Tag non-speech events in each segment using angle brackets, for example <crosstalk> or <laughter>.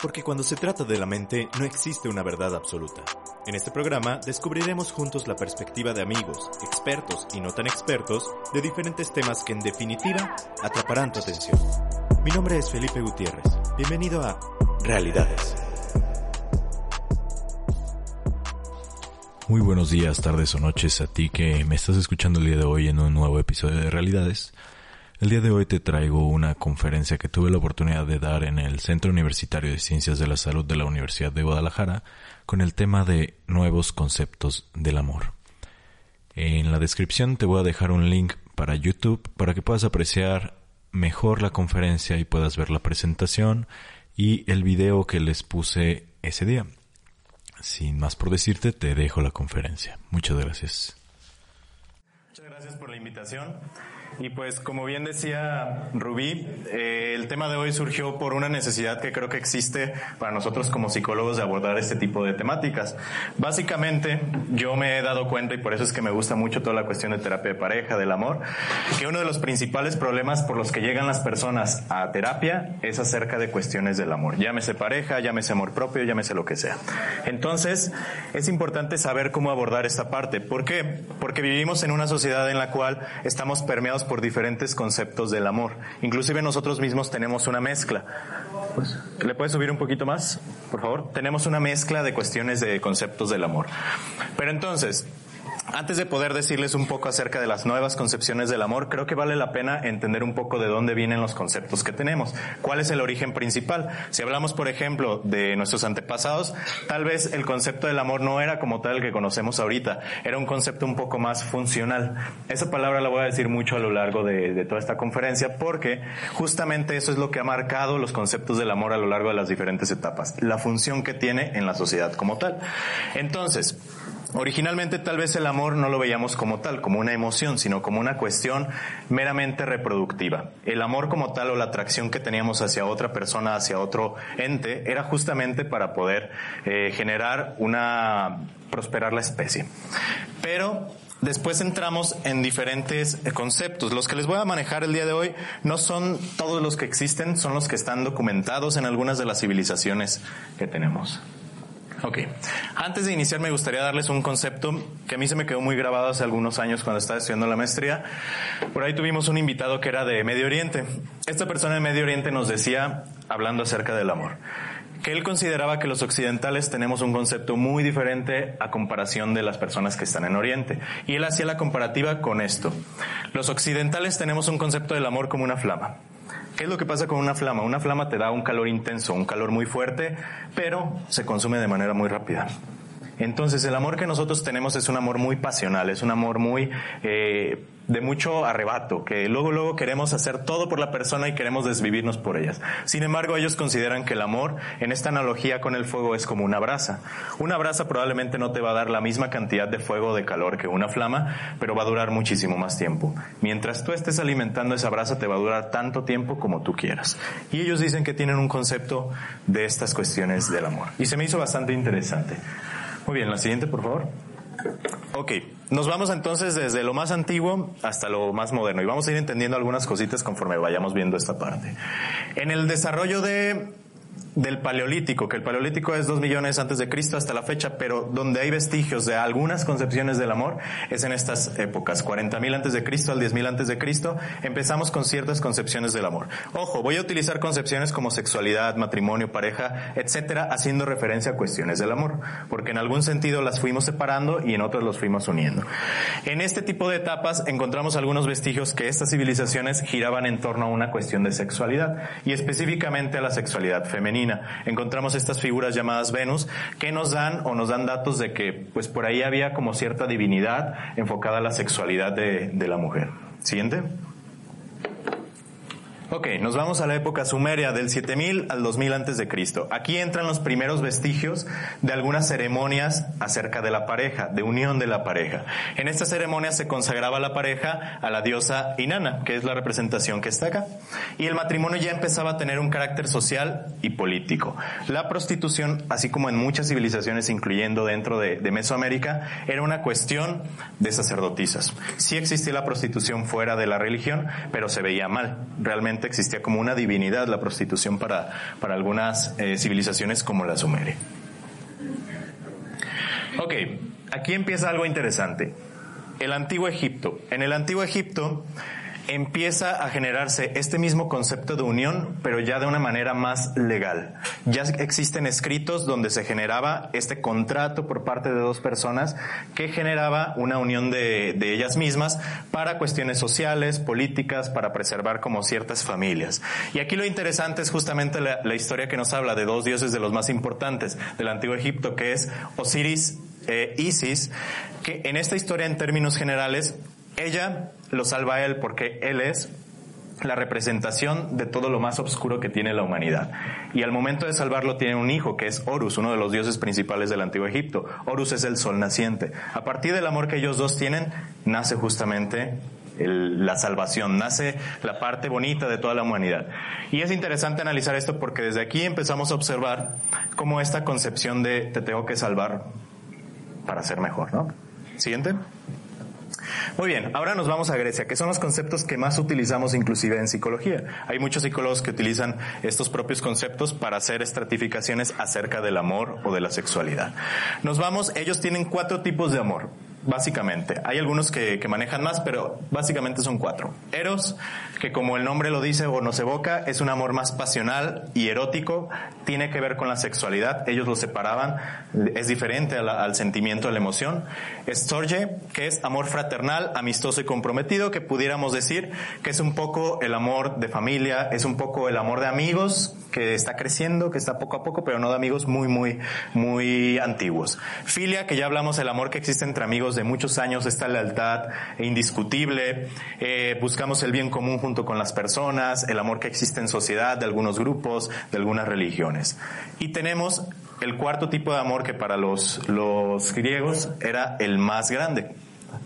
Porque cuando se trata de la mente no existe una verdad absoluta. En este programa descubriremos juntos la perspectiva de amigos, expertos y no tan expertos de diferentes temas que en definitiva atraparán tu atención. Mi nombre es Felipe Gutiérrez. Bienvenido a Realidades. Muy buenos días, tardes o noches a ti que me estás escuchando el día de hoy en un nuevo episodio de Realidades. El día de hoy te traigo una conferencia que tuve la oportunidad de dar en el Centro Universitario de Ciencias de la Salud de la Universidad de Guadalajara con el tema de nuevos conceptos del amor. En la descripción te voy a dejar un link para YouTube para que puedas apreciar mejor la conferencia y puedas ver la presentación y el video que les puse ese día. Sin más por decirte, te dejo la conferencia. Muchas gracias. Muchas gracias por la invitación. Y pues como bien decía Rubí, eh, el tema de hoy surgió por una necesidad que creo que existe para nosotros como psicólogos de abordar este tipo de temáticas. Básicamente yo me he dado cuenta y por eso es que me gusta mucho toda la cuestión de terapia de pareja, del amor, que uno de los principales problemas por los que llegan las personas a terapia es acerca de cuestiones del amor. Llámese pareja, llámese amor propio, llámese lo que sea. Entonces es importante saber cómo abordar esta parte. ¿Por qué? Porque vivimos en una sociedad en la cual estamos permeados por diferentes conceptos del amor. Inclusive nosotros mismos tenemos una mezcla. Pues, ¿Le puedes subir un poquito más, por favor? Tenemos una mezcla de cuestiones de conceptos del amor. Pero entonces, antes de poder decirles un poco acerca de las nuevas concepciones del amor, creo que vale la pena entender un poco de dónde vienen los conceptos que tenemos. ¿Cuál es el origen principal? Si hablamos, por ejemplo, de nuestros antepasados, tal vez el concepto del amor no era como tal que conocemos ahorita, era un concepto un poco más funcional. Esa palabra la voy a decir mucho a lo largo de, de toda esta conferencia porque justamente eso es lo que ha marcado los conceptos del amor a lo largo de las diferentes etapas, la función que tiene en la sociedad como tal. Entonces, Originalmente tal vez el amor no lo veíamos como tal, como una emoción, sino como una cuestión meramente reproductiva. El amor como tal o la atracción que teníamos hacia otra persona, hacia otro ente, era justamente para poder eh, generar una, prosperar la especie. Pero Después entramos en diferentes conceptos. Los que les voy a manejar el día de hoy no son todos los que existen, son los que están documentados en algunas de las civilizaciones que tenemos. Ok. Antes de iniciar me gustaría darles un concepto que a mí se me quedó muy grabado hace algunos años cuando estaba estudiando la maestría. Por ahí tuvimos un invitado que era de Medio Oriente. Esta persona de Medio Oriente nos decía, hablando acerca del amor, que él consideraba que los occidentales tenemos un concepto muy diferente a comparación de las personas que están en Oriente. Y él hacía la comparativa con esto. Los occidentales tenemos un concepto del amor como una flama. ¿Qué es lo que pasa con una flama? Una flama te da un calor intenso, un calor muy fuerte, pero se consume de manera muy rápida. Entonces el amor que nosotros tenemos es un amor muy pasional, es un amor muy eh, de mucho arrebato, que luego luego queremos hacer todo por la persona y queremos desvivirnos por ellas. Sin embargo, ellos consideran que el amor, en esta analogía con el fuego, es como una brasa. Una brasa probablemente no te va a dar la misma cantidad de fuego o de calor que una flama, pero va a durar muchísimo más tiempo. Mientras tú estés alimentando esa brasa, te va a durar tanto tiempo como tú quieras. Y ellos dicen que tienen un concepto de estas cuestiones del amor. Y se me hizo bastante interesante. Muy bien, la siguiente, por favor. Ok, nos vamos entonces desde lo más antiguo hasta lo más moderno y vamos a ir entendiendo algunas cositas conforme vayamos viendo esta parte. En el desarrollo de del paleolítico, que el paleolítico es dos millones antes de Cristo hasta la fecha, pero donde hay vestigios de algunas concepciones del amor es en estas épocas, 40.000 antes de Cristo al 10.000 antes de Cristo, empezamos con ciertas concepciones del amor. Ojo, voy a utilizar concepciones como sexualidad, matrimonio, pareja, etcétera, haciendo referencia a cuestiones del amor, porque en algún sentido las fuimos separando y en otras los fuimos uniendo. En este tipo de etapas encontramos algunos vestigios que estas civilizaciones giraban en torno a una cuestión de sexualidad y específicamente a la sexualidad femenina encontramos estas figuras llamadas Venus que nos dan o nos dan datos de que pues por ahí había como cierta divinidad enfocada a la sexualidad de, de la mujer. Siguiente. Ok, nos vamos a la época sumeria del 7000 al 2000 antes de Cristo. Aquí entran los primeros vestigios de algunas ceremonias acerca de la pareja, de unión de la pareja. En estas ceremonias se consagraba la pareja a la diosa Inanna, que es la representación que está acá. Y el matrimonio ya empezaba a tener un carácter social y político. La prostitución, así como en muchas civilizaciones, incluyendo dentro de, de Mesoamérica, era una cuestión de sacerdotisas. Sí existía la prostitución fuera de la religión, pero se veía mal. Realmente existía como una divinidad la prostitución para, para algunas eh, civilizaciones como la sumeria. Ok, aquí empieza algo interesante. El antiguo Egipto. En el antiguo Egipto empieza a generarse este mismo concepto de unión, pero ya de una manera más legal. Ya existen escritos donde se generaba este contrato por parte de dos personas que generaba una unión de, ellas mismas para cuestiones sociales, políticas, para preservar como ciertas familias. Y aquí lo interesante es justamente la, historia que nos habla de dos dioses de los más importantes del antiguo Egipto, que es Osiris e Isis, que en esta historia en términos generales ella lo salva a él porque él es la representación de todo lo más oscuro que tiene la humanidad. Y al momento de salvarlo tiene un hijo que es Horus, uno de los dioses principales del antiguo Egipto. Horus es el sol naciente. A partir del amor que ellos dos tienen, nace justamente la salvación, nace la parte bonita de toda la humanidad. Y es interesante analizar esto porque desde aquí empezamos a observar cómo esta concepción de te tengo que salvar para ser mejor, ¿no? Siguiente. Muy bien, ahora nos vamos a Grecia, que son los conceptos que más utilizamos inclusive en psicología. Hay muchos psicólogos que utilizan estos propios conceptos para hacer estratificaciones acerca del amor o de la sexualidad. Nos vamos, ellos tienen cuatro tipos de amor básicamente. Hay algunos que, manejan más, pero básicamente son cuatro. Eros, que como el nombre lo dice o nos evoca, es un amor más pasional y erótico, tiene que ver con la sexualidad, ellos lo separaban, es diferente al sentimiento, a la emoción. Storge, que es amor fraternal, amistoso y comprometido, que pudiéramos decir que es un poco el amor de familia, es un poco el amor de amigos, que está creciendo, que está poco a poco, pero no de amigos muy, muy, muy antiguos. Filia, que ya hablamos del amor que existe entre amigos de muchos años, esta lealtad indiscutible, eh, buscamos el bien común junto con las personas, el amor que existe en sociedad, de algunos grupos, de algunas religiones. Y tenemos el cuarto tipo de amor que para los, los griegos era el más grande.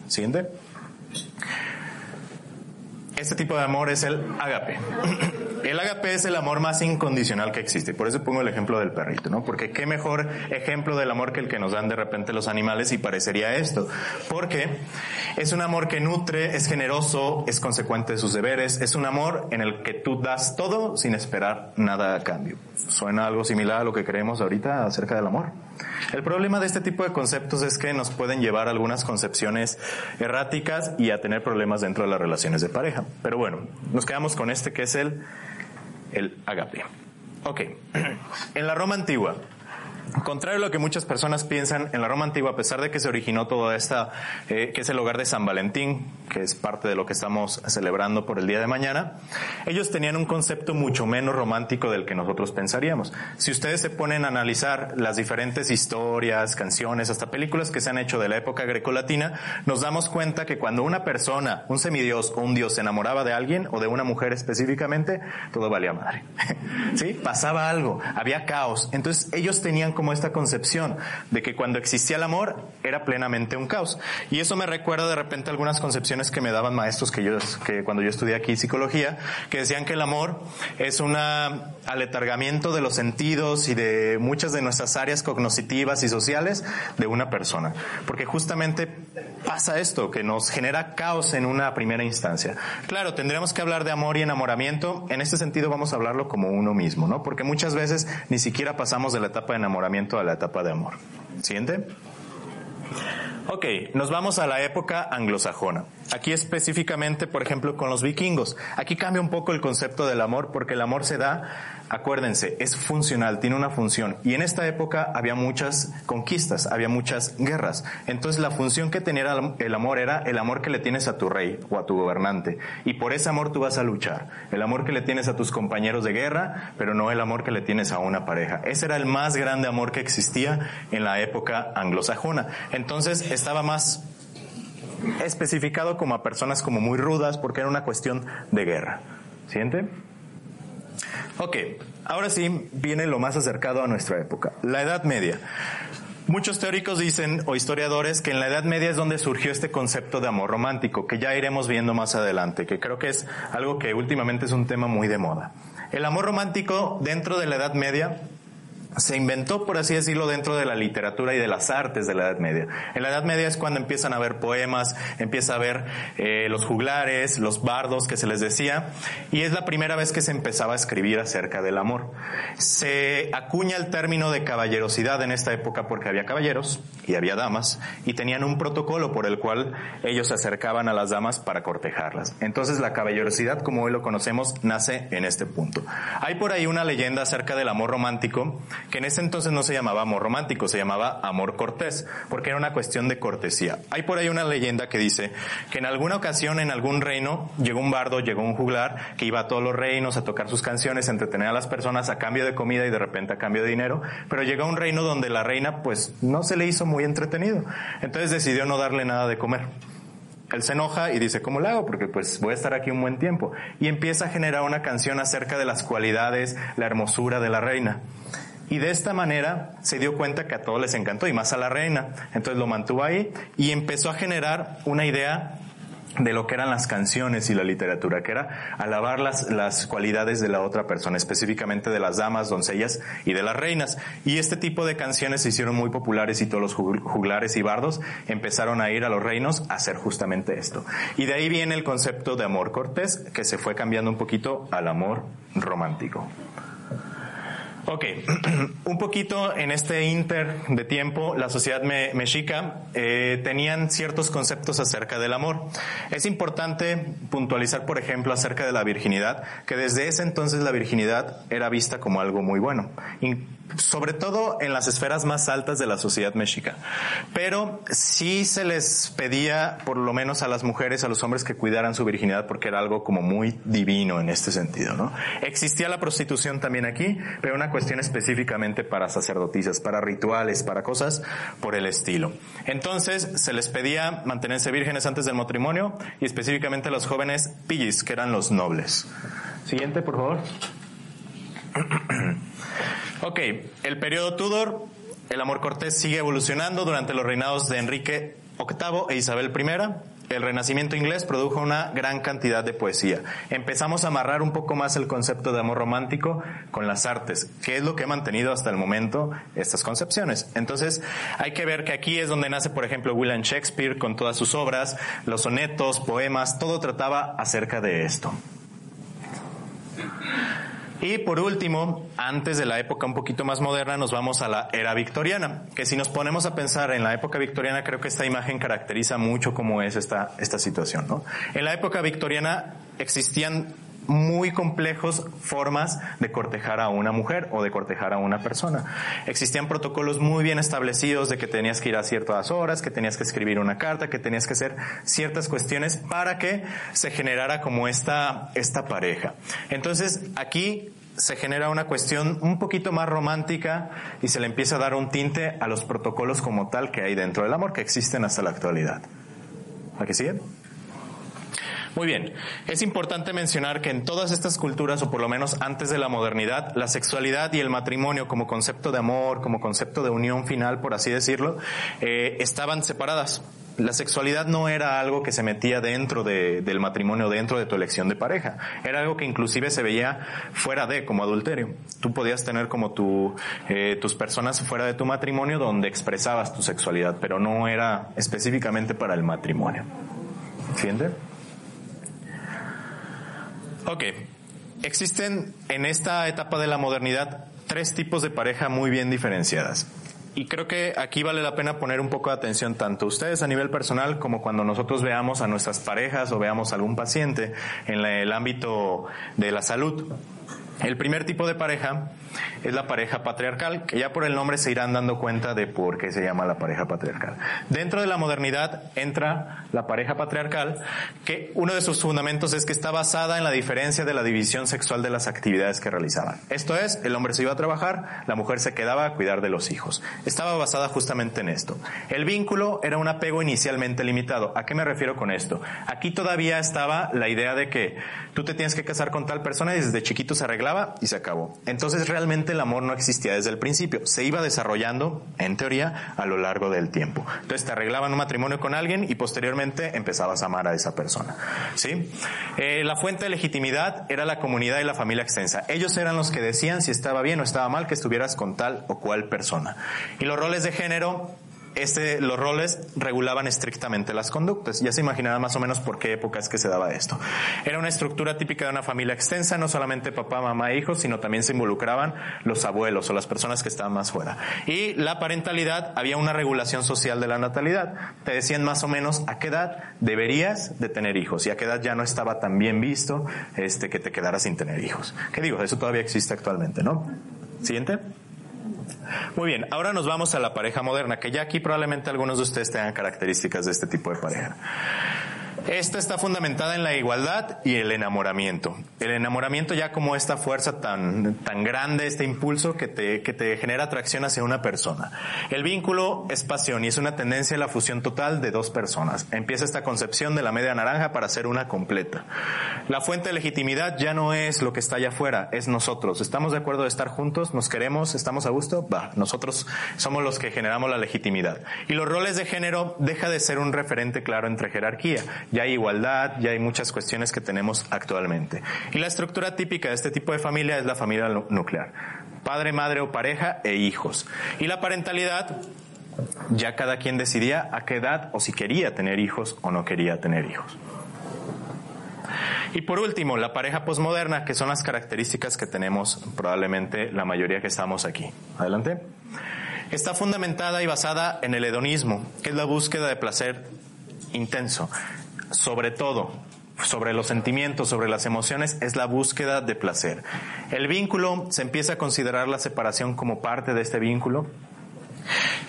Siguiente. Este tipo de amor es el agape. <clears throat> El agape es el amor más incondicional que existe. Por eso pongo el ejemplo del perrito, ¿no? Porque qué mejor ejemplo del amor que el que nos dan de repente los animales y parecería esto. Porque es un amor que nutre, es generoso, es consecuente de sus deberes, es un amor en el que tú das todo sin esperar nada a cambio. Suena algo similar a lo que creemos ahorita acerca del amor. El problema de este tipo de conceptos es que nos pueden llevar a algunas concepciones erráticas y a tener problemas dentro de las relaciones de pareja. Pero bueno, nos quedamos con este que es el el agape. Ok, <clears throat> en la Roma antigua, Contrario a lo que muchas personas piensan, en la Roma antigua, a pesar de que se originó toda esta, eh, que es el hogar de San Valentín, que es parte de lo que estamos celebrando por el día de mañana, ellos tenían un concepto mucho menos romántico del que nosotros pensaríamos. Si ustedes se ponen a analizar las diferentes historias, canciones, hasta películas que se han hecho de la época grecolatina, nos damos cuenta que cuando una persona, un semidios o un dios se enamoraba de alguien o de una mujer específicamente, todo valía madre. <laughs> ¿Sí? Pasaba algo, había caos. Entonces ellos tenían como esta concepción de que cuando existía el amor era plenamente un caos. Y eso me recuerda de repente algunas concepciones que me daban maestros que yo, que cuando yo estudié aquí psicología, que decían que el amor es un aletargamiento de los sentidos y de muchas de nuestras áreas cognitivas y sociales de una persona. Porque justamente pasa esto, que nos genera caos en una primera instancia. Claro, tendremos que hablar de amor y enamoramiento. En este sentido vamos a hablarlo como uno mismo, ¿no? Porque muchas veces ni siquiera pasamos de la etapa de enamoramiento a la etapa de amor. ¿Siguiente? Ok, nos vamos a la época anglosajona. Aquí específicamente, por ejemplo, con los vikingos. Aquí cambia un poco el concepto del amor porque el amor se da Acuérdense, es funcional, tiene una función. Y en esta época había muchas conquistas, había muchas guerras. Entonces la función que tenía el amor era el amor que le tienes a tu rey o a tu gobernante. Y por ese amor tú vas a luchar. El amor que le tienes a tus compañeros de guerra, pero no el amor que le tienes a una pareja. Ese era el más grande amor que existía en la época anglosajona. Entonces estaba más especificado como a personas como muy rudas porque era una cuestión de guerra. ¿Siente? Ok, ahora sí viene lo más acercado a nuestra época, la Edad Media. Muchos teóricos dicen, o historiadores, que en la Edad Media es donde surgió este concepto de amor romántico, que ya iremos viendo más adelante, que creo que es algo que últimamente es un tema muy de moda. El amor romántico dentro de la Edad Media se inventó, por así decirlo, dentro de la literatura y de las artes de la Edad Media. En la Edad Media es cuando empiezan a ver poemas, empieza a ver eh, los juglares, los bardos que se les decía, y es la primera vez que se empezaba a escribir acerca del amor. Se acuña el término de caballerosidad en esta época porque había caballeros y había damas, y tenían un protocolo por el cual ellos se acercaban a las damas para cortejarlas. Entonces la caballerosidad, como hoy lo conocemos, nace en este punto. Hay por ahí una leyenda acerca del amor romántico, que en ese entonces no se llamaba amor romántico, se llamaba amor cortés, porque era una cuestión de cortesía. Hay por ahí una leyenda que dice que en alguna ocasión en algún reino llegó un bardo, llegó un juglar, que iba a todos los reinos a tocar sus canciones, a entretener a las personas a cambio de comida y de repente a cambio de dinero, pero llegó a un reino donde la reina pues no se le hizo muy entretenido. Entonces decidió no darle nada de comer. Él se enoja y dice, ¿cómo lo hago? Porque pues voy a estar aquí un buen tiempo. Y empieza a generar una canción acerca de las cualidades, la hermosura de la reina. Y de esta manera se dio cuenta que a todos les encantó y más a la reina. Entonces lo mantuvo ahí y empezó a generar una idea de lo que eran las canciones y la literatura, que era alabar las, las cualidades de la otra persona, específicamente de las damas, doncellas y de las reinas. Y este tipo de canciones se hicieron muy populares y todos los juglares y bardos empezaron a ir a los reinos a hacer justamente esto. Y de ahí viene el concepto de amor cortés, que se fue cambiando un poquito al amor romántico. Ok, <clears throat> un poquito en este inter de tiempo, la sociedad mexica eh, tenían ciertos conceptos acerca del amor. Es importante puntualizar, por ejemplo, acerca de la virginidad, que desde ese entonces la virginidad era vista como algo muy bueno sobre todo en las esferas más altas de la sociedad mexica. Pero sí se les pedía, por lo menos a las mujeres, a los hombres, que cuidaran su virginidad porque era algo como muy divino en este sentido, ¿no? Existía la prostitución también aquí, pero una cuestión específicamente para sacerdotisas, para rituales, para cosas por el estilo. Entonces se les pedía mantenerse vírgenes antes del matrimonio y específicamente a los jóvenes pillis, que eran los nobles. Siguiente, por favor. <clears throat> Ok, el periodo Tudor, el amor cortés sigue evolucionando durante los reinados de Enrique VIII e Isabel I. El Renacimiento inglés produjo una gran cantidad de poesía. Empezamos a amarrar un poco más el concepto de amor romántico con las artes, que es lo que ha mantenido hasta el momento estas concepciones. Entonces, hay que ver que aquí es donde nace, por ejemplo, William Shakespeare con todas sus obras, los sonetos, poemas, todo trataba acerca de esto. Y por último, antes de la época un poquito más moderna, nos vamos a la era victoriana, que si nos ponemos a pensar en la época victoriana, creo que esta imagen caracteriza mucho cómo es esta, esta situación, ¿no? En la época victoriana existían muy complejos formas de cortejar a una mujer o de cortejar a una persona. Existían protocolos muy bien establecidos de que tenías que ir a ciertas horas, que tenías que escribir una carta, que tenías que hacer ciertas cuestiones para que se generara como esta, esta pareja. Entonces, aquí se genera una cuestión un poquito más romántica y se le empieza a dar un tinte a los protocolos como tal que hay dentro del amor que existen hasta la actualidad. ¿A qué? Muy bien, es importante mencionar que en todas estas culturas, o por lo menos antes de la modernidad, la sexualidad y el matrimonio como concepto de amor, como concepto de unión final, por así decirlo, eh, estaban separadas. La sexualidad no era algo que se metía dentro del matrimonio, dentro de tu elección de pareja. Era algo que inclusive se veía fuera de, como adulterio. Tú podías tener como tu, eh, tus personas fuera de tu matrimonio donde expresabas tu sexualidad, pero no era específicamente para el matrimonio. ¿Entiendes? Ok. Existen en esta etapa de la modernidad tres tipos de pareja muy bien diferenciadas. Y creo que aquí vale la pena poner un poco de atención tanto ustedes a nivel personal como cuando nosotros veamos a nuestras parejas o veamos a algún paciente en el ámbito de la salud. El primer tipo de pareja es la pareja patriarcal, que ya por el nombre se irán dando cuenta de por qué se llama la pareja patriarcal. Dentro de la modernidad entra la pareja patriarcal, que uno de sus fundamentos es que está basada en la diferencia de la división sexual de las actividades que realizaban. Esto es, el hombre se iba a trabajar, la mujer se quedaba a cuidar de los hijos. Estaba basada justamente en esto. El vínculo era un apego inicialmente limitado. ¿A qué me refiero con esto? Aquí todavía estaba la idea de que tú te tienes que casar con tal persona y desde chiquito se arregla arreglaba y se acabó. Entonces realmente el amor no existía desde el principio, se iba desarrollando, en teoría, a lo largo del tiempo. Entonces te arreglaban un matrimonio con alguien y posteriormente empezabas a amar a esa persona. ¿sí? Eh, la fuente de legitimidad era la comunidad y la familia extensa. Ellos eran los que decían si estaba bien o estaba mal que estuvieras con tal o cual persona. Y los roles de género este, los roles regulaban estrictamente las conductas. Ya se imaginarán más o menos por qué época es que se daba esto. Era una estructura típica de una familia extensa, no solamente papá, mamá e hijos, sino también se involucraban los abuelos o las personas que estaban más fuera. Y la parentalidad, había una regulación social de la natalidad. Te decían más o menos a qué edad deberías de tener hijos y a qué edad ya no estaba tan bien visto este, que te quedaras sin tener hijos. ¿Qué digo? Eso todavía existe actualmente, ¿no? Siguiente. Muy bien, ahora nos vamos a la pareja moderna, que ya aquí probablemente algunos de ustedes tengan características de este tipo de pareja. Esta está fundamentada en la igualdad y el enamoramiento. El enamoramiento ya como esta fuerza tan, tan grande, este impulso que te, que te genera atracción hacia una persona. El vínculo es pasión y es una tendencia a la fusión total de dos personas. Empieza esta concepción de la media naranja para ser una completa. La fuente de legitimidad ya no es lo que está allá afuera, es nosotros. ¿Estamos de acuerdo de estar juntos? ¿Nos queremos? ¿Estamos a gusto? Va, nosotros somos los que generamos la legitimidad. Y los roles de género deja de ser un referente claro entre jerarquía ya hay igualdad, ya hay muchas cuestiones que tenemos actualmente. Y la estructura típica de este tipo de familia es la familia nuclear. Padre, madre o pareja e hijos. Y la parentalidad, ya cada quien decidía a qué edad o si quería tener hijos o no quería tener hijos. Y por último, la pareja posmoderna, que son las características que tenemos probablemente la mayoría que estamos aquí. Adelante. Está fundamentada y basada en el hedonismo, que es la búsqueda de placer intenso sobre todo, sobre los sentimientos, sobre las emociones, es la búsqueda de placer. El vínculo, se empieza a considerar la separación como parte de este vínculo.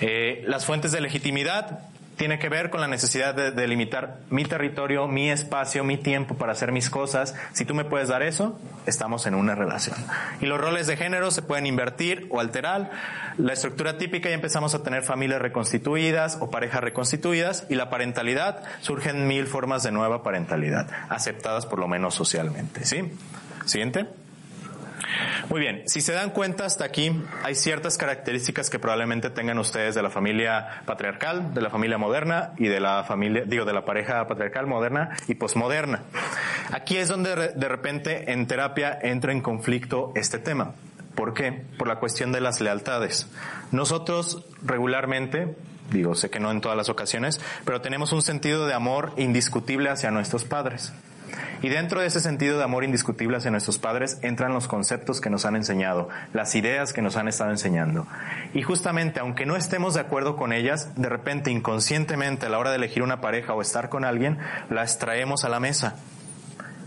Eh, las fuentes de legitimidad, tiene que ver con la necesidad de delimitar mi territorio, mi espacio, mi tiempo para hacer mis cosas. Si tú me puedes dar eso, estamos en una relación. Y los roles de género se pueden invertir o alterar. La estructura típica ya empezamos a tener familias reconstituidas o parejas reconstituidas y la parentalidad surgen mil formas de nueva parentalidad, aceptadas por lo menos socialmente. ¿Sí? Siguiente. Muy bien, si se dan cuenta hasta aquí, hay ciertas características que probablemente tengan ustedes de la familia patriarcal, de la familia moderna y de la familia, digo, de la pareja patriarcal moderna y posmoderna. Aquí es donde de repente en terapia entra en conflicto este tema. ¿Por qué? Por la cuestión de las lealtades. Nosotros regularmente digo, sé que no en todas las ocasiones, pero tenemos un sentido de amor indiscutible hacia nuestros padres. Y dentro de ese sentido de amor indiscutible hacia nuestros padres entran los conceptos que nos han enseñado, las ideas que nos han estado enseñando. Y justamente, aunque no estemos de acuerdo con ellas, de repente inconscientemente a la hora de elegir una pareja o estar con alguien, las traemos a la mesa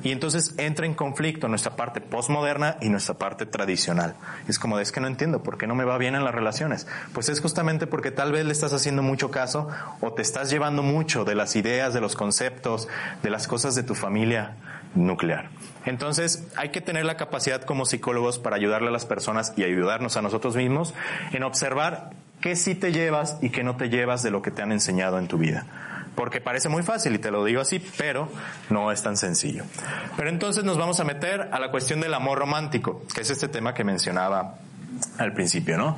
y entonces entra en conflicto nuestra parte postmoderna y nuestra parte tradicional. Es como, es que no entiendo, ¿por qué no me va bien en las relaciones? Pues es justamente porque tal vez le estás haciendo mucho caso o te estás llevando mucho de las ideas, de los conceptos, de las cosas de tu familia nuclear. Entonces, hay que tener la capacidad como psicólogos para ayudarle a las personas y ayudarnos a nosotros mismos en observar qué sí te llevas y qué no te llevas de lo que te han enseñado en tu vida porque parece muy fácil y te lo digo así, pero no es tan sencillo. Pero entonces nos vamos a meter a la cuestión del amor romántico, que es este tema que mencionaba al principio, ¿no?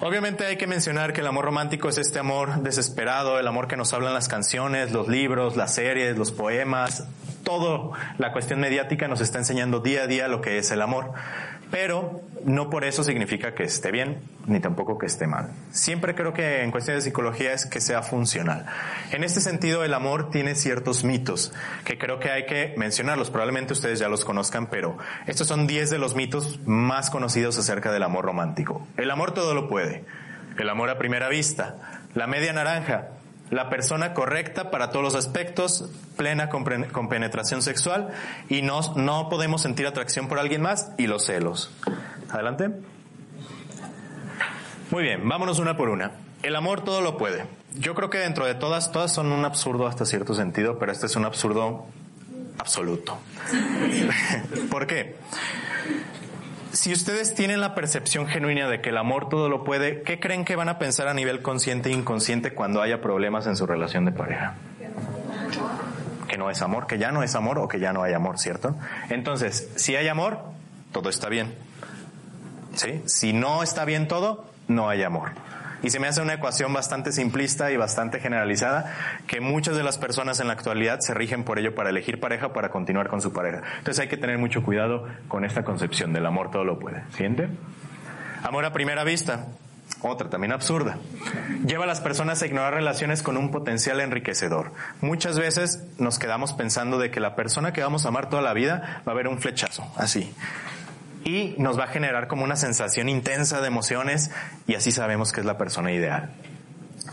Obviamente hay que mencionar que el amor romántico es este amor desesperado, el amor que nos hablan las canciones, los libros, las series, los poemas, todo la cuestión mediática nos está enseñando día a día lo que es el amor pero no por eso significa que esté bien, ni tampoco que esté mal. Siempre creo que en cuestiones de psicología es que sea funcional. En este sentido, el amor tiene ciertos mitos que creo que hay que mencionarlos. Probablemente ustedes ya los conozcan, pero estos son 10 de los mitos más conocidos acerca del amor romántico. El amor todo lo puede. El amor a primera vista. La media naranja la persona correcta para todos los aspectos, plena con, penetración sexual y no, no podemos sentir atracción por alguien más y los celos. Adelante. Muy bien, vámonos una por una. El amor todo lo puede. Yo creo que dentro de todas, todas son un absurdo hasta cierto sentido, pero este es un absurdo absoluto. <laughs> ¿Por qué? si ustedes tienen la percepción genuina de que el amor todo lo puede, ¿qué creen que van a pensar a nivel consciente e inconsciente cuando haya problemas en su relación de pareja? Que no es amor, que ya no es amor o que ya no hay amor, ¿cierto? Entonces, si hay amor, todo está bien. Si no está bien todo, no hay amor. Y se me hace una ecuación bastante simplista y bastante generalizada que muchas de las personas en la actualidad se rigen por ello para elegir pareja para continuar con su pareja. Entonces hay que tener mucho cuidado con esta concepción del amor todo lo puede. ¿Siente? Amor a primera vista. Otra también absurda. Lleva a las personas a ignorar relaciones con un potencial enriquecedor. Muchas veces nos quedamos pensando de que la persona que vamos a amar toda la vida va a haber un flechazo, así y nos va a generar como una sensación intensa de emociones y así sabemos que es la persona ideal.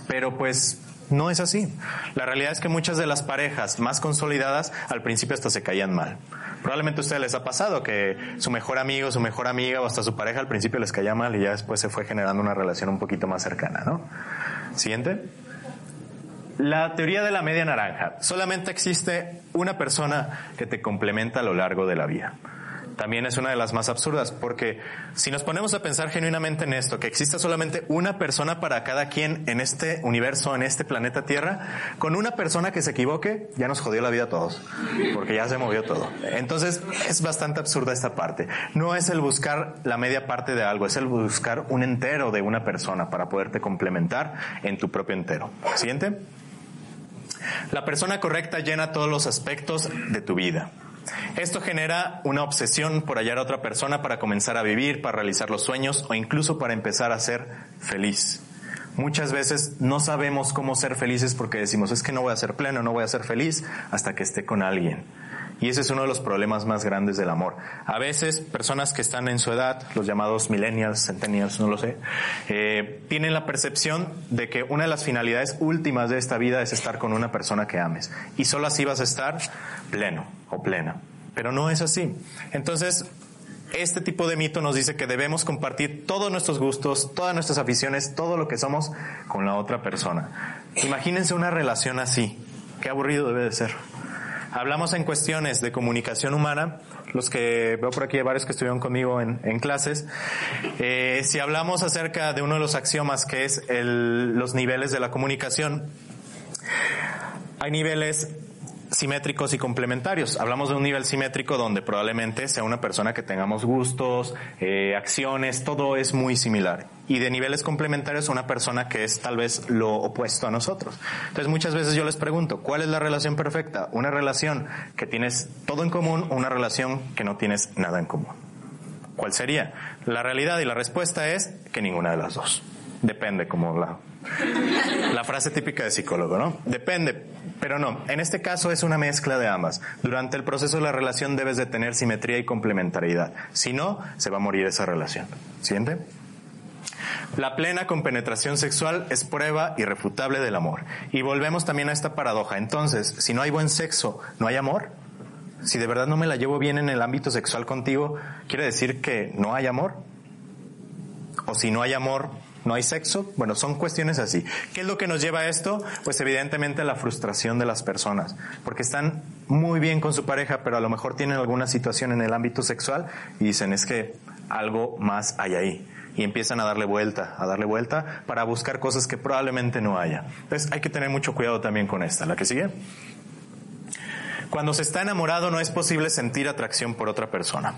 Pero pues no es así. La realidad es que muchas de las parejas más consolidadas al principio hasta se caían mal. Probablemente a ustedes les ha pasado que su mejor amigo, su mejor amiga o hasta su pareja al principio les caía mal y ya después se fue generando una relación un poquito más cercana, ¿no? Siguiente. La teoría de la media naranja. Solamente existe una persona que te complementa a lo largo de la vida también es una de las más absurdas, porque si nos ponemos a pensar genuinamente en esto, que exista solamente una persona para cada quien en este universo, en este planeta Tierra, con una persona que se equivoque, ya nos jodió la vida a todos, porque ya se movió todo. Entonces, es bastante absurda esta parte. No es el buscar la media parte de algo, es el buscar un entero de una persona para poderte complementar en tu propio entero. ¿Siguiente? La persona correcta llena todos los aspectos de tu vida. Esto genera una obsesión por hallar a otra persona para comenzar a vivir, para realizar los sueños o incluso para empezar a ser feliz. Muchas veces no sabemos cómo ser felices porque decimos, es que no voy a ser pleno, no voy a ser feliz hasta que esté con alguien. Y ese es uno de los problemas más grandes del amor. A veces personas que están en su edad, los llamados millennials, centennials, no lo sé, eh, tienen la percepción de que una de las finalidades últimas de esta vida es estar con una persona que ames. Y solo así vas a estar pleno o plena. Pero no es así. Entonces, este tipo de mito nos dice que debemos compartir todos nuestros gustos, todas nuestras aficiones, todo lo que somos con la otra persona. Imagínense una relación así. Qué aburrido debe de ser. Hablamos en cuestiones de comunicación humana, los que veo por aquí hay varios que estuvieron conmigo en, clases. Eh, si hablamos acerca de uno de los axiomas que es los niveles de la comunicación, hay niveles simétricos y complementarios. Hablamos de un nivel simétrico donde probablemente sea una persona que tengamos gustos, eh, acciones, todo es muy similar. Y de niveles complementarios una persona que es tal vez lo opuesto a nosotros. Entonces muchas veces yo les pregunto, ¿cuál es la relación perfecta? ¿Una relación que tienes todo en común o una relación que no tienes nada en común? ¿Cuál sería? La realidad y la respuesta es que ninguna de las dos. Depende como la, la frase típica de psicólogo, ¿no? Depende, pero no. En este caso es una mezcla de ambas. Durante el proceso de la relación debes de tener simetría y complementariedad. Si no, se va a morir esa relación. ¿Siente? La plena compenetración sexual es prueba irrefutable del amor. Y volvemos también a esta paradoja. Entonces, si no hay buen sexo, ¿no hay amor? Si de verdad no me la llevo bien en el ámbito sexual contigo, ¿quiere decir que no hay amor? O si no hay amor, no hay sexo. Bueno, son cuestiones así. ¿Qué es lo que nos lleva a esto? Pues evidentemente la frustración de las personas, porque están muy bien con su pareja, pero a lo mejor tienen alguna situación en el ámbito sexual y dicen es que algo más hay ahí. Y empiezan a darle vuelta, a darle vuelta para buscar cosas que probablemente no haya. Entonces hay que tener mucho cuidado también con esta. La que sigue. Cuando se está enamorado no es posible sentir atracción por otra persona.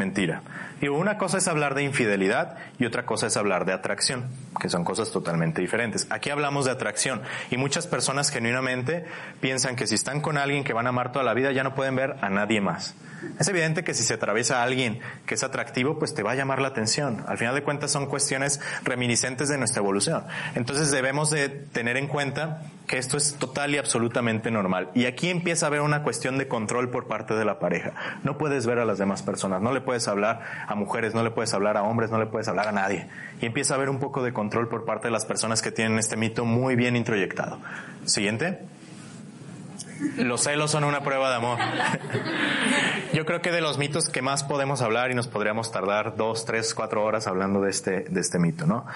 Mentira. Y una cosa es hablar de infidelidad y otra cosa es hablar de atracción, que son cosas totalmente diferentes. Aquí hablamos de atracción y muchas personas genuinamente piensan que si están con alguien que van a amar toda la vida ya no pueden ver a nadie más. Es evidente que si se atraviesa a alguien que es atractivo, pues te va a llamar la atención. Al final de cuentas son cuestiones reminiscentes de nuestra evolución. Entonces debemos de tener en cuenta que esto es total y absolutamente normal. Y aquí empieza a haber una cuestión de control por parte de la pareja. No puedes ver a las demás personas, no le puedes hablar a mujeres, no le puedes hablar a hombres, no le puedes hablar a nadie. Y empieza a haber un poco de control por parte de las personas que tienen este mito muy bien introyectado. Siguiente. Los celos son una prueba de amor. <laughs> Yo creo que de los mitos que más podemos hablar y nos podríamos tardar dos, tres, cuatro horas hablando de este, de este mito, ¿no?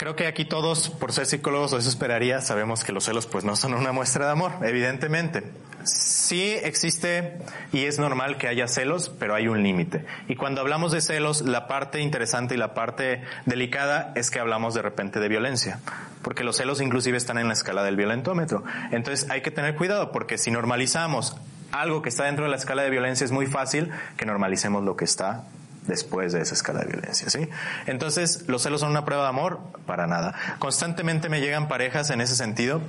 Creo que aquí todos, por ser psicólogos, o eso esperaría, sabemos que los celos pues no son una muestra de amor, evidentemente. Sí existe y es normal que haya celos, pero hay un límite. Y cuando hablamos de celos, la parte interesante y la parte delicada es que hablamos de repente de violencia, porque los celos inclusive están en la escala del violentómetro. Entonces hay que tener cuidado porque si normalizamos algo que está dentro de la escala de violencia, es muy fácil que normalicemos lo que está después de esa escala de violencia, ¿sí? Entonces, ¿los celos son una prueba de amor? Para nada. Constantemente me llegan parejas en ese sentido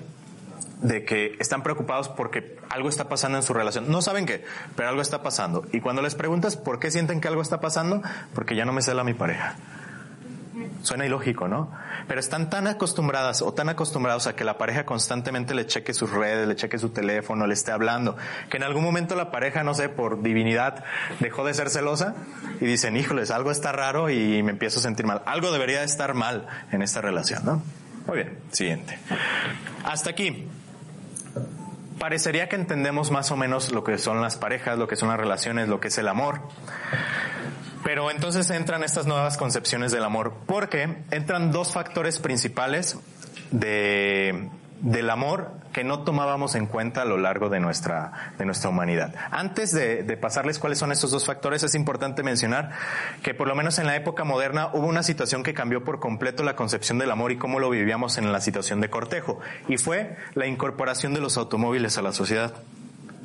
de que están preocupados porque algo está pasando en su relación. No saben qué, pero algo está pasando. Y cuando les preguntas por qué sienten que algo está pasando, porque ya no me cela mi pareja. Suena ilógico, ¿no? Pero están tan acostumbradas o tan acostumbrados a que la pareja constantemente le cheque sus redes, le cheque su teléfono, le esté hablando, que en algún momento la pareja, no sé, por divinidad, dejó de ser celosa y dicen, híjoles, algo está raro y me empiezo a sentir mal. Algo debería estar mal en esta relación, ¿no? Muy bien, siguiente. Hasta aquí. Parecería que entendemos más o menos lo que son las parejas, lo que son las relaciones, lo que es el amor. Pero entonces entran estas nuevas concepciones del amor, porque entran dos factores principales de, del amor que no tomábamos en cuenta a lo largo de nuestra, de nuestra humanidad. Antes de, de, pasarles cuáles son estos dos factores, es importante mencionar que por lo menos en la época moderna hubo una situación que cambió por completo la concepción del amor y cómo lo vivíamos en la situación de cortejo, y fue la incorporación de los automóviles a la sociedad.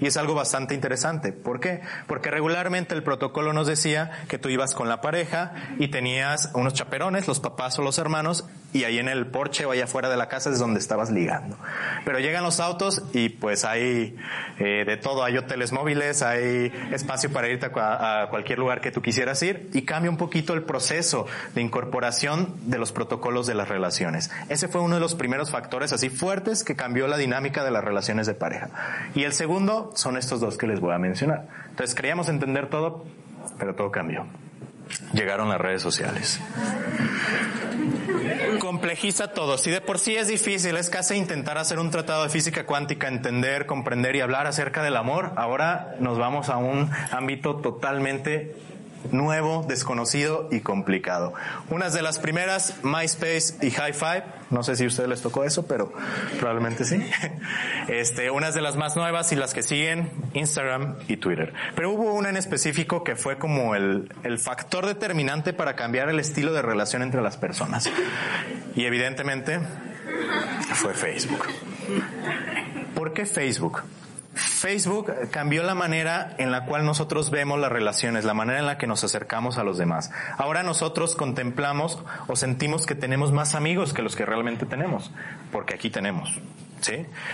Y es algo bastante interesante. ¿Por qué? Porque regularmente el protocolo nos decía que tú ibas con la pareja y tenías unos chaperones, los papás o los hermanos, y ahí en el porche o allá afuera de la casa es donde estabas ligando. Pero llegan los autos y pues hay eh, de todo, hay hoteles móviles, hay espacio para irte a, a cualquier lugar que tú quisieras ir y cambia un poquito el proceso de incorporación de los protocolos de las relaciones. Ese fue uno de los primeros factores así fuertes que cambió la dinámica de las relaciones de pareja. Y el segundo son estos dos que les voy a mencionar. Entonces creíamos entender todo, pero todo cambió. Llegaron las redes sociales. Complejiza todo. Si de por sí es difícil, es casi intentar hacer un tratado de física cuántica, entender, comprender y hablar acerca del amor, ahora nos vamos a un ámbito totalmente nuevo, desconocido y complicado. Unas de las primeras, MySpace y Hi-Fi. No sé si a ustedes les tocó eso, pero probablemente sí. <laughs> Este, unas de las más nuevas y las que siguen, Instagram y Twitter. Pero hubo una en específico que fue como el, el factor determinante para cambiar el estilo de relación entre las personas. Y evidentemente fue Facebook. ¿Por qué Facebook? Facebook cambió la manera en la cual nosotros vemos las relaciones, la manera en la que nos acercamos a los demás. Ahora nosotros contemplamos o sentimos que tenemos más amigos que los que realmente tenemos, porque aquí tenemos.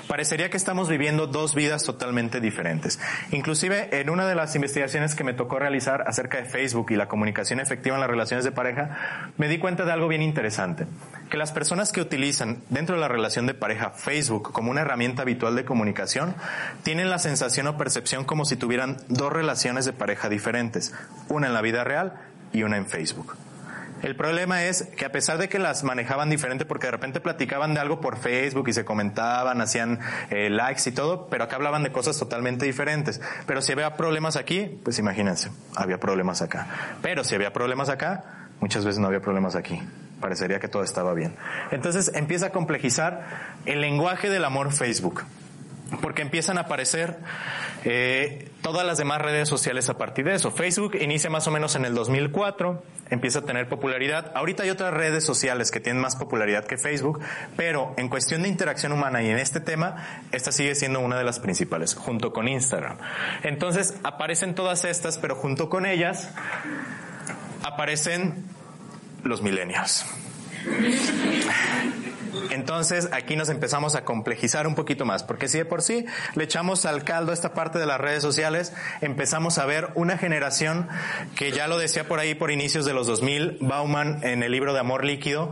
Parecería que estamos viviendo dos vidas totalmente diferentes. Inclusive en una de las investigaciones que me tocó realizar acerca de Facebook y la comunicación efectiva en las relaciones de pareja, me di cuenta de algo bien interesante. Que las personas que utilizan dentro de la relación de pareja Facebook como una herramienta habitual de comunicación tienen la sensación o percepción como si tuvieran dos relaciones de pareja diferentes, una en la vida real y una en Facebook. El problema es que a pesar de que las manejaban diferente, porque de repente platicaban de algo por Facebook y se comentaban, hacían eh, likes y todo, pero acá hablaban de cosas totalmente diferentes. Pero si había problemas aquí, pues imagínense, había problemas acá. Pero si había problemas acá, muchas veces no había problemas aquí. Parecería que todo estaba bien. Entonces empieza a complejizar el lenguaje del amor Facebook porque empiezan a aparecer eh, todas las demás redes sociales a partir de eso. Facebook inicia más o menos en el 2004, empieza a tener popularidad. Ahorita hay otras redes sociales que tienen más popularidad que Facebook, pero en cuestión de interacción humana y en este tema, esta sigue siendo una de las principales, junto con Instagram. Entonces aparecen todas estas, pero junto con ellas aparecen los millennials. <laughs> Entonces aquí nos empezamos a complejizar un poquito más, porque si de por sí le echamos al caldo esta parte de las redes sociales, empezamos a ver una generación que ya lo decía por ahí por inicios de los 2000, Bauman en el libro de Amor Líquido,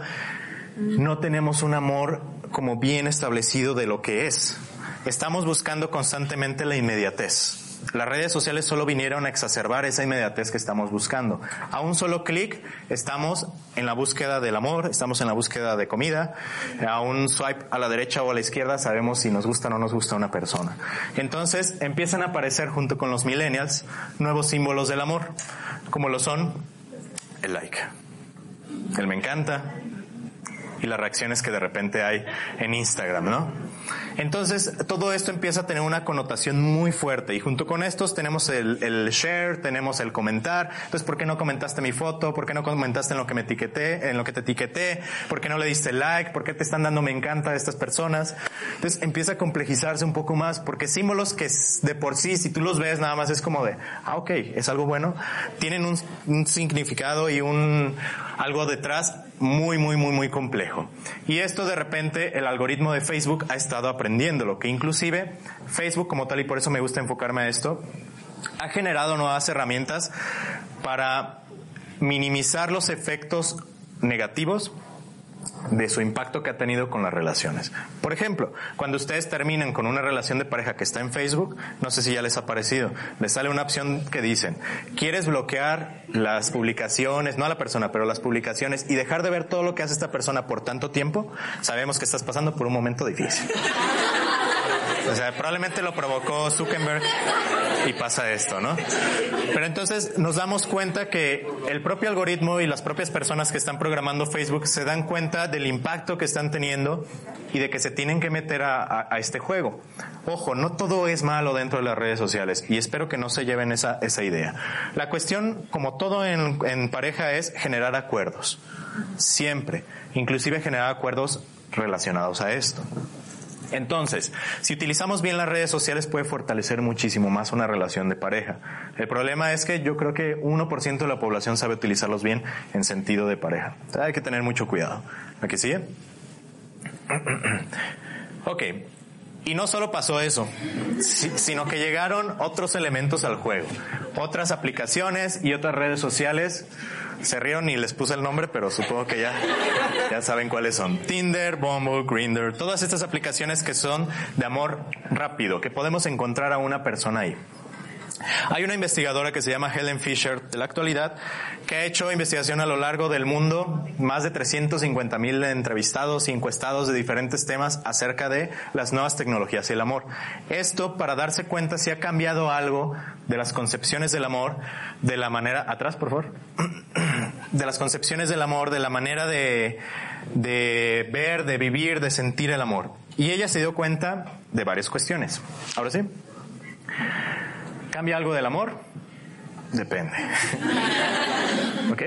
no tenemos un amor como bien establecido de lo que es. Estamos buscando constantemente la inmediatez. Las redes sociales solo vinieron a exacerbar esa inmediatez que estamos buscando. A un solo clic estamos en la búsqueda del amor, estamos en la búsqueda de comida. A un swipe a la derecha o a la izquierda sabemos si nos gusta o no nos gusta una persona. Entonces empiezan a aparecer junto con los millennials nuevos símbolos del amor, como lo son el like, el me encanta, y las reacciones que de repente hay en Instagram, ¿no? Entonces, todo esto empieza a tener una connotación muy fuerte y junto con estos tenemos el, el, share, tenemos el comentar. Entonces, ¿por qué no comentaste mi foto? ¿Por qué no comentaste en lo que me etiqueté, en lo que te etiqueté? ¿Por qué no le diste like? ¿Por qué te están dando me encanta a estas personas? Entonces, empieza a complejizarse un poco más porque símbolos que de por sí, si tú los ves, nada más es como de, ah, ok, es algo bueno, tienen un, un significado y un, algo detrás muy, muy, muy, muy complejo. Y esto de repente el algoritmo de Facebook ha estado aprendiendo, que inclusive Facebook como tal, y por eso me gusta enfocarme a esto, ha generado nuevas herramientas para minimizar los efectos negativos de su impacto que ha tenido con las relaciones. Por ejemplo, cuando ustedes terminan con una relación de pareja que está en Facebook, no sé si ya les ha parecido, les sale una opción que dicen, ¿quieres bloquear las publicaciones, no a la persona, pero las publicaciones y dejar de ver todo lo que hace esta persona por tanto tiempo? Sabemos que estás pasando por un momento difícil. O sea, probablemente lo provocó Zuckerberg y pasa esto, ¿no? Pero entonces nos damos cuenta que el propio algoritmo y las propias personas que están programando Facebook se dan cuenta del impacto que están teniendo y de que se tienen que meter a, este juego. Ojo, no todo es malo dentro de las redes sociales y espero que no se lleven esa, esa idea. La cuestión, como todo en, en pareja, es generar acuerdos. Siempre. Inclusive generar acuerdos relacionados a esto. Entonces, si utilizamos bien las redes sociales puede fortalecer muchísimo más una relación de pareja. El problema es que yo creo que 1% de la población sabe utilizarlos bien en sentido de pareja. hay que tener mucho cuidado. ¿Aquí sigue? <clears throat> ok. Y no solo pasó eso, sino que llegaron otros elementos al juego. Otras aplicaciones y otras redes sociales se rieron y les puse el nombre, pero supongo que ya, ya saben cuáles son. Tinder, Bumble, Grindr, todas estas aplicaciones que son de amor rápido, que podemos encontrar a una persona ahí. Hay una investigadora que se llama Helen Fisher de la actualidad que ha hecho investigación a lo largo del mundo, más de 350 mil entrevistados y encuestados de diferentes temas acerca de las nuevas tecnologías y el amor. Esto para darse cuenta si ha cambiado algo de las concepciones del amor, de la manera, atrás por favor, <clears throat> de las concepciones del amor, de la manera de, de ver, de vivir, de sentir el amor. Y ella se dio cuenta de varias cuestiones. Ahora sí. ¿Cambia algo del amor? Depende. <laughs> ¿Ok?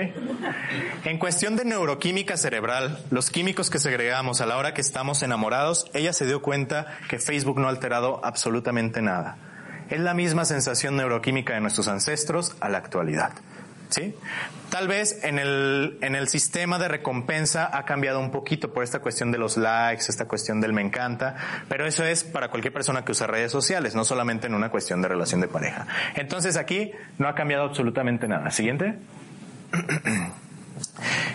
En cuestión de neuroquímica cerebral, los químicos que segregamos a la hora que estamos enamorados, ella se dio cuenta que Facebook no ha alterado absolutamente nada. Es la misma sensación neuroquímica de nuestros ancestros a la actualidad. ¿Sí? Tal vez en el, en el sistema de recompensa ha cambiado un poquito por esta cuestión de los likes, esta cuestión del me encanta, pero eso es para cualquier persona que usa redes sociales, no solamente en una cuestión de relación de pareja. Entonces aquí no ha cambiado absolutamente nada. Siguiente. <clears throat>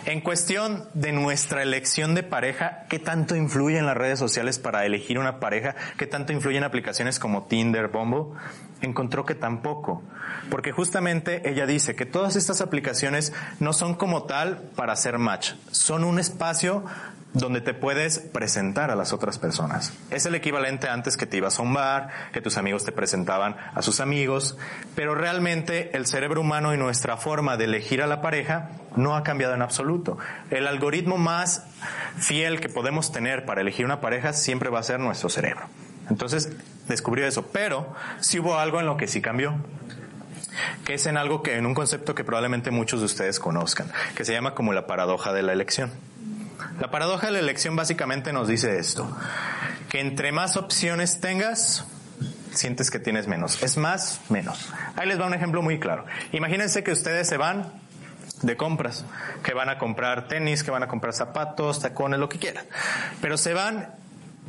En cuestión de nuestra elección de pareja, ¿qué tanto influyen las redes sociales para elegir una pareja? ¿Qué tanto influyen aplicaciones como Tinder, Bumble? Encontró que tampoco. Porque justamente ella dice que todas estas aplicaciones no son como tal para hacer match. Son un espacio donde te puedes presentar a las otras personas. Es el equivalente antes que te ibas a un bar, que tus amigos te presentaban a sus amigos, pero realmente el cerebro humano y nuestra forma de elegir a la pareja no ha cambiado en absoluto. El algoritmo más fiel que podemos tener para elegir una pareja siempre va a ser nuestro cerebro. Entonces descubrió eso, pero sí hubo algo en lo que sí cambió que es en algo que en un concepto que probablemente muchos de ustedes conozcan, que se llama como la paradoja de la elección. La paradoja de la elección básicamente nos dice esto, que entre más opciones tengas, sientes que tienes menos. Es más, menos. Ahí les va un ejemplo muy claro. Imagínense que ustedes se van de compras, que van a comprar tenis, que van a comprar zapatos, tacones, lo que quieran. Pero se van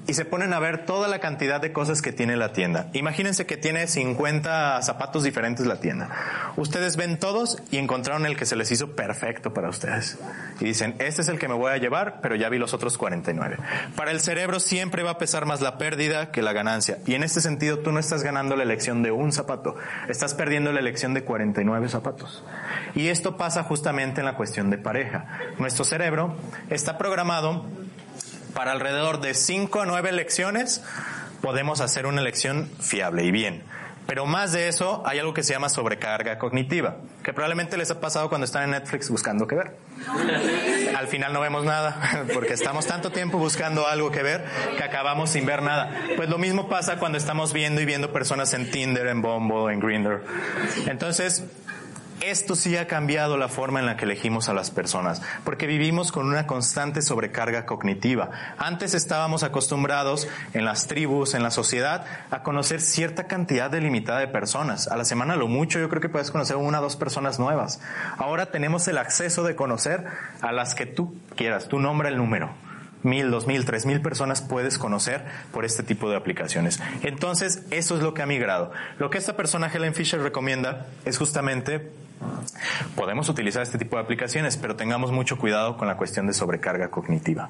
y se ponen a ver toda la cantidad de cosas que tiene la tienda. Imagínense que tiene 50 zapatos diferentes la tienda. Ustedes ven todos y encontraron el que se les hizo perfecto para ustedes. Y dicen, este es el que me voy a llevar, pero ya vi los otros 49. Para el cerebro siempre va a pesar más la pérdida que la ganancia. Y en este sentido tú no estás ganando la elección de un zapato, estás perdiendo la elección de 49 zapatos. Y esto pasa justamente en la cuestión de pareja. Nuestro cerebro está programado para alrededor de 5 a 9 elecciones podemos hacer una elección fiable y bien. Pero más de eso, hay algo que se llama sobrecarga cognitiva, que probablemente les ha pasado cuando están en Netflix buscando qué ver. Al final no vemos nada, <laughs> porque estamos tanto tiempo buscando algo que ver que acabamos sin ver nada. Pues lo mismo pasa cuando estamos viendo y viendo personas en Tinder, en Bumble, en Grindr. Entonces, esto sí ha cambiado la forma en la que elegimos a las personas, porque vivimos con una constante sobrecarga cognitiva. Antes estábamos acostumbrados en las tribus, en la sociedad, a conocer cierta cantidad delimitada de personas. A la semana lo mucho yo creo que puedes conocer una o dos personas nuevas. Ahora tenemos el acceso de conocer a las que tú quieras, tú nombra el número mil, dos mil, tres mil personas puedes conocer por este tipo de aplicaciones. Entonces, eso es lo que ha migrado. Lo que esta persona, Helen Fisher, recomienda es justamente Podemos utilizar este tipo de aplicaciones, pero tengamos mucho cuidado con la cuestión de sobrecarga cognitiva.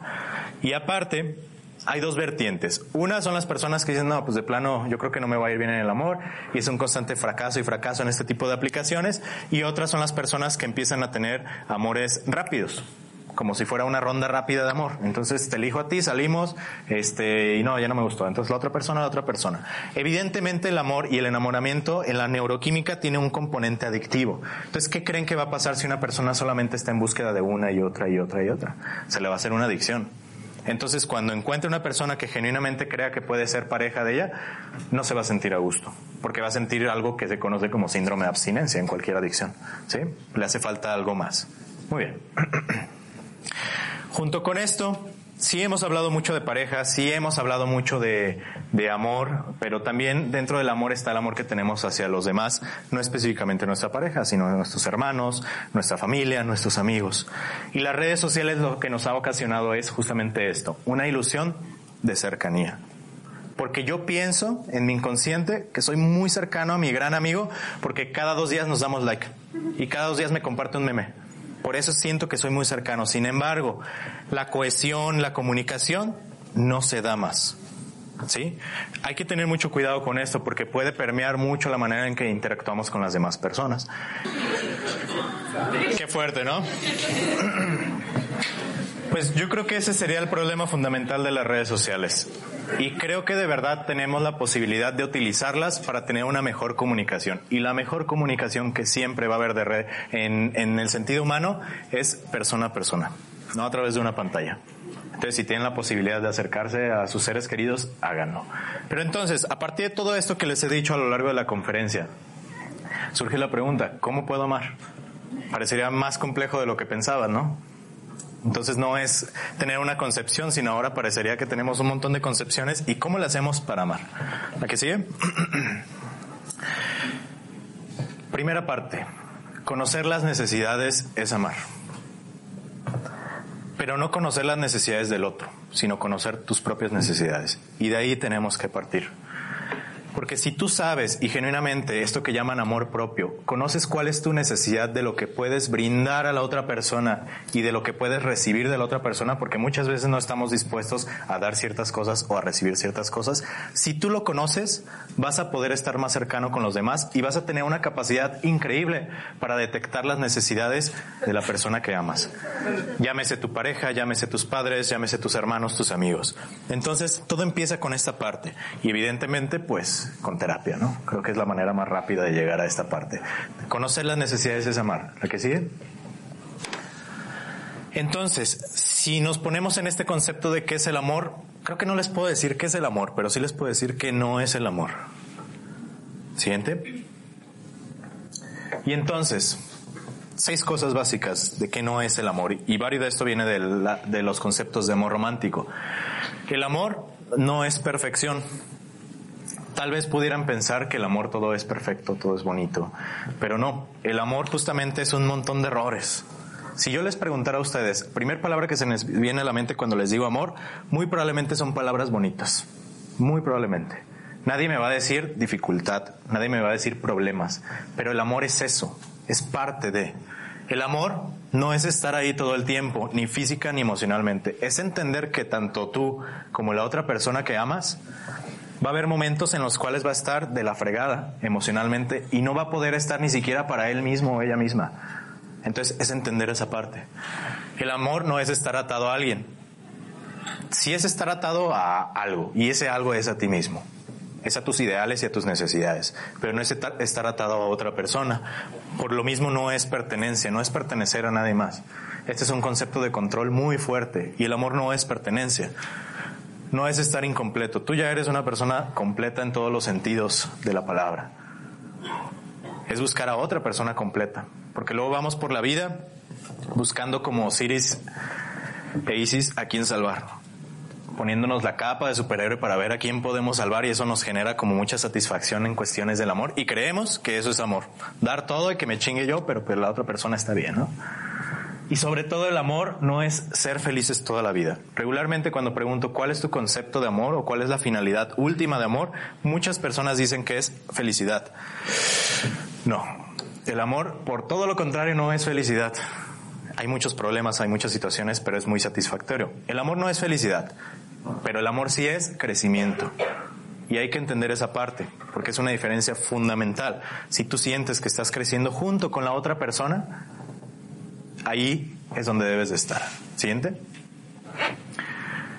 Y aparte, hay dos vertientes. Una son las personas que dicen, no, pues de plano yo creo que no me va a ir bien en el amor y es un constante fracaso y fracaso en este tipo de aplicaciones. Y otras son las personas que empiezan a tener amores rápidos como si fuera una ronda rápida de amor. Entonces te elijo a ti, salimos, este, y no, ya no me gustó. Entonces la otra persona, la otra persona. Evidentemente el amor y el enamoramiento en la neuroquímica tiene un componente adictivo. Entonces, ¿qué creen que va a pasar si una persona solamente está en búsqueda de una y otra y otra y otra? Se le va a hacer una adicción. Entonces, cuando encuentre una persona que genuinamente crea que puede ser pareja de ella, no se va a sentir a gusto, porque va a sentir algo que se conoce como síndrome de abstinencia en cualquier adicción. ¿Sí? Le hace falta algo más. Muy bien. <clears throat> Junto con esto, sí hemos hablado mucho de pareja, sí hemos hablado mucho de, amor, pero también dentro del amor está el amor que tenemos hacia los demás, no específicamente nuestra pareja, sino nuestros hermanos, nuestra familia, nuestros amigos. Y las redes sociales lo que nos ha ocasionado es justamente esto, una ilusión de cercanía. Porque yo pienso en mi inconsciente que soy muy cercano a mi gran amigo porque cada dos días nos damos like y cada dos días me comparte un meme por eso siento que soy muy cercano. Sin embargo, la cohesión, la comunicación no se da más. ¿Sí? Hay que tener mucho cuidado con esto porque puede permear mucho la manera en que interactuamos con las demás personas. Qué fuerte, ¿no? <clears throat> Pues yo creo que ese sería el problema fundamental de las redes sociales. Y creo que de verdad tenemos la posibilidad de utilizarlas para tener una mejor comunicación. Y la mejor comunicación que siempre va a haber de red en, en el sentido humano es persona a persona, no a través de una pantalla. Entonces, si tienen la posibilidad de acercarse a sus seres queridos, háganlo. Pero entonces, a partir de todo esto que les he dicho a lo largo de la conferencia, surge la pregunta, ¿cómo puedo amar? Parecería más complejo de lo que pensaba, ¿no? Entonces no es tener una concepción, sino ahora parecería que tenemos un montón de concepciones y cómo le hacemos para amar. ¿La que sigue? <clears throat> Primera parte. Conocer las necesidades es amar. Pero no conocer las necesidades del otro, sino conocer tus propias necesidades. Y de ahí tenemos que partir. Porque si tú sabes y genuinamente esto que llaman amor propio, conoces cuál es tu necesidad de lo que puedes brindar a la otra persona y de lo que puedes recibir de la otra persona, porque muchas veces no estamos dispuestos a dar ciertas cosas o a recibir ciertas cosas, si tú lo conoces, vas a poder estar más cercano con los demás y vas a tener una capacidad increíble para detectar las necesidades de la persona que amas. Llámese tu pareja, llámese tus padres, llámese tus hermanos, tus amigos. Entonces, todo empieza con esta parte y evidentemente, pues, con terapia, ¿no? Creo que es la manera más rápida de llegar a esta parte. Conocer las necesidades es amar. ¿La que sigue? Entonces, si nos ponemos en este concepto de qué es el amor, creo que no les puedo decir qué es el amor, pero sí les puedo decir que no es el amor. Siguiente. Y entonces, seis cosas básicas de qué no es el amor. Y varios de esto viene de, de los conceptos de amor romántico. El amor no es perfección tal vez pudieran pensar que el amor todo es perfecto, todo es bonito, pero no, el amor justamente es un montón de errores. Si yo les preguntara a ustedes, primer palabra que se les viene a la mente cuando les digo amor, muy probablemente son palabras bonitas, muy probablemente. Nadie me va a decir dificultad, nadie me va a decir problemas, pero el amor es eso, es parte de. El amor no es estar ahí todo el tiempo, ni física ni emocionalmente, es entender que tanto tú como la otra persona que amas va a haber momentos en los cuales va a estar de la fregada emocionalmente y no va a poder estar ni siquiera para él mismo o ella misma. Entonces es entender esa parte. El amor no es estar atado a alguien. Sí es estar atado a algo y ese algo es a ti mismo. es a tus ideales y a tus necesidades, pero no es estar atado a otra persona. Por lo mismo no es pertenencia, no es pertenecer a nadie más. Este es un concepto de control muy fuerte y el amor no es pertenencia. No es estar incompleto. Tú ya eres una persona completa en todos los sentidos de la palabra. Es buscar a otra persona completa. Porque luego vamos por la vida buscando como Osiris e Isis a quién salvar poniéndonos la capa de superhéroe para ver a quién podemos salvar y eso nos genera como mucha satisfacción en cuestiones del amor y creemos que eso es amor. Dar todo y que me chingue yo, pero pues la otra persona está bien, ¿no? Y sobre todo el amor no es ser felices toda la vida. Regularmente cuando pregunto cuál es tu concepto de amor o cuál es la finalidad última de amor, muchas personas dicen que es felicidad. No, el amor por todo lo contrario no es felicidad. Hay muchos problemas, hay muchas situaciones, pero es muy satisfactorio. El amor no es felicidad. Pero el amor sí es crecimiento. Y hay que entender esa parte, porque es una diferencia fundamental. Si tú sientes que estás creciendo junto con la otra persona, ahí es donde debes de estar. ¿Siente?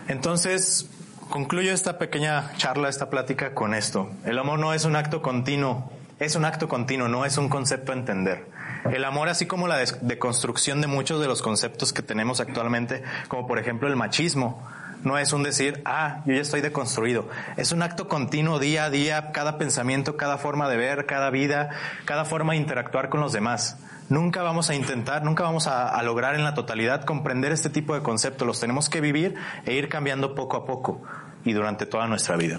Entonces, concluyo esta pequeña charla, esta plática con esto. El amor no es un acto continuo, es un acto continuo, no es un concepto a entender. El amor, así como la deconstrucción de muchos de los conceptos que tenemos actualmente, como por ejemplo el machismo, no es un decir, ah, yo ya estoy deconstruido. Es un acto continuo día a día, cada pensamiento, cada forma de ver, cada vida, cada forma de interactuar con los demás. Nunca vamos a intentar, nunca vamos a, lograr en la totalidad comprender este tipo de conceptos. Los tenemos que vivir e ir cambiando poco a poco y durante toda nuestra vida.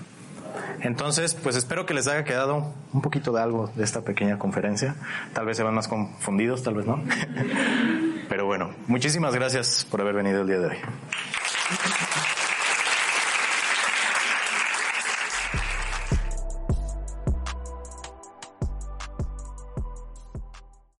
Entonces, pues espero que les haya quedado un poquito de algo de esta pequeña conferencia. Tal vez se van más confundidos, tal vez no. <laughs> Pero bueno, muchísimas gracias por haber venido el día de hoy.